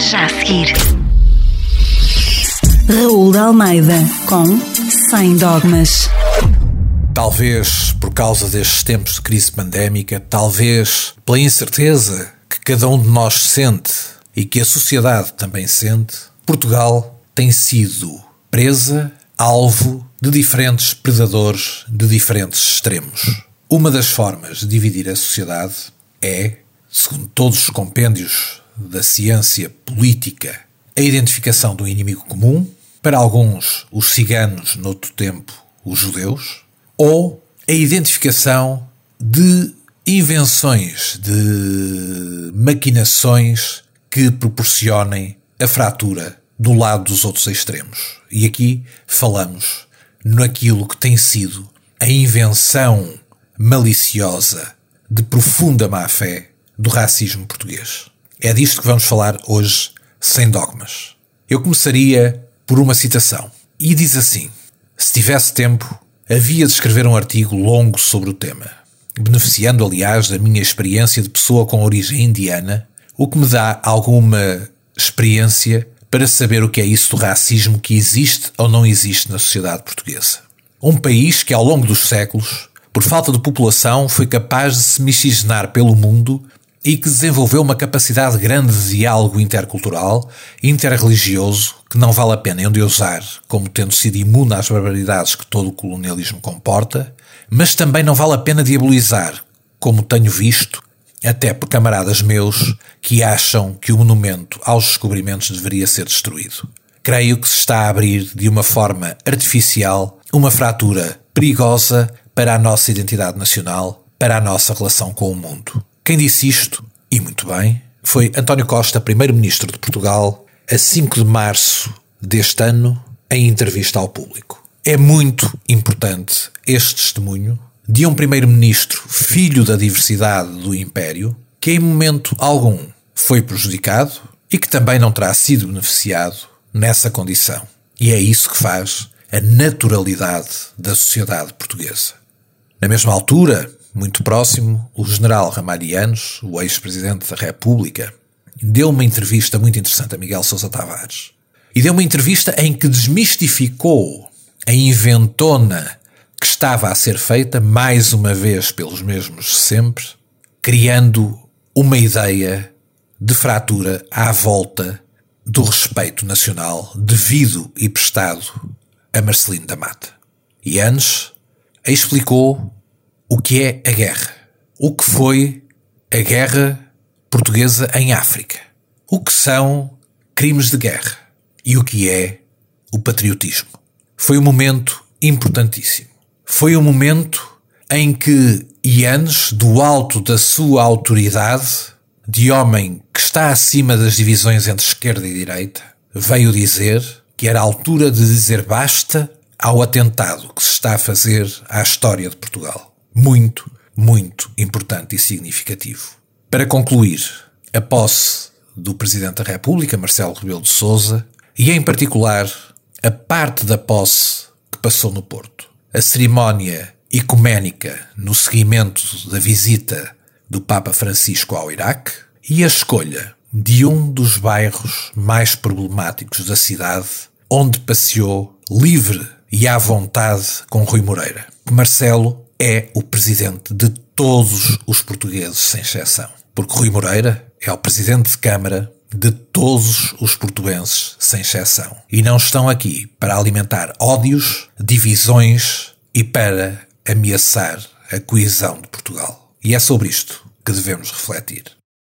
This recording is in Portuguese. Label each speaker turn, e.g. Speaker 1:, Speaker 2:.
Speaker 1: Já a seguir.
Speaker 2: Raul de Almeida com Sem Dogmas.
Speaker 3: Talvez por causa destes tempos de crise pandémica, talvez pela incerteza que cada um de nós sente e que a sociedade também sente, Portugal tem sido presa, alvo de diferentes predadores de diferentes extremos. Uma das formas de dividir a sociedade é, segundo todos os compêndios da ciência política, a identificação do inimigo comum, para alguns os ciganos, noutro tempo os judeus, ou a identificação de invenções, de maquinações que proporcionem a fratura do lado dos outros extremos. E aqui falamos naquilo que tem sido a invenção maliciosa de profunda má-fé do racismo português. É disto que vamos falar hoje, sem dogmas. Eu começaria por uma citação. E diz assim: Se tivesse tempo, havia de escrever um artigo longo sobre o tema, beneficiando, aliás, da minha experiência de pessoa com origem indiana, o que me dá alguma experiência para saber o que é isso do racismo que existe ou não existe na sociedade portuguesa. Um país que, ao longo dos séculos, por falta de população, foi capaz de se miscigenar pelo mundo e que desenvolveu uma capacidade grande de diálogo intercultural, interreligioso, que não vale a pena endeusar como tendo sido imune às barbaridades que todo o colonialismo comporta, mas também não vale a pena diabolizar, como tenho visto, até por camaradas meus que acham que o monumento aos descobrimentos deveria ser destruído. Creio que se está a abrir de uma forma artificial uma fratura perigosa para a nossa identidade nacional, para a nossa relação com o mundo. Quem disse isto, e muito bem, foi António Costa, Primeiro-Ministro de Portugal, a 5 de março deste ano, em entrevista ao público. É muito importante este testemunho de um Primeiro-Ministro filho da diversidade do Império, que em momento algum foi prejudicado e que também não terá sido beneficiado nessa condição. E é isso que faz a naturalidade da sociedade portuguesa. Na mesma altura, muito próximo, o general Ramalhianos, o ex-presidente da República, deu uma entrevista muito interessante a Miguel Sousa Tavares. E deu uma entrevista em que desmistificou a inventona que estava a ser feita, mais uma vez pelos mesmos sempre, criando uma ideia de fratura à volta do respeito nacional devido e prestado a Marcelino da Mata. E antes explicou o que é a guerra, o que foi a guerra portuguesa em África, o que são crimes de guerra e o que é o patriotismo. Foi um momento importantíssimo. Foi um momento em que Ianes, do alto da sua autoridade, de homem que está acima das divisões entre esquerda e direita, veio dizer que era a altura de dizer basta ao atentado que se está a fazer à história de Portugal muito, muito importante e significativo. Para concluir, a posse do Presidente da República, Marcelo Rebelo de Sousa, e em particular a parte da posse que passou no Porto. A cerimónia ecuménica no seguimento da visita do Papa Francisco ao Iraque e a escolha de um dos bairros mais problemáticos da cidade, onde passeou livre e à vontade com Rui Moreira. Marcelo é o presidente de todos os portugueses, sem exceção. Porque Rui Moreira é o presidente de Câmara de todos os portugueses, sem exceção. E não estão aqui para alimentar ódios, divisões e para ameaçar a coesão de Portugal. E é sobre isto que devemos refletir.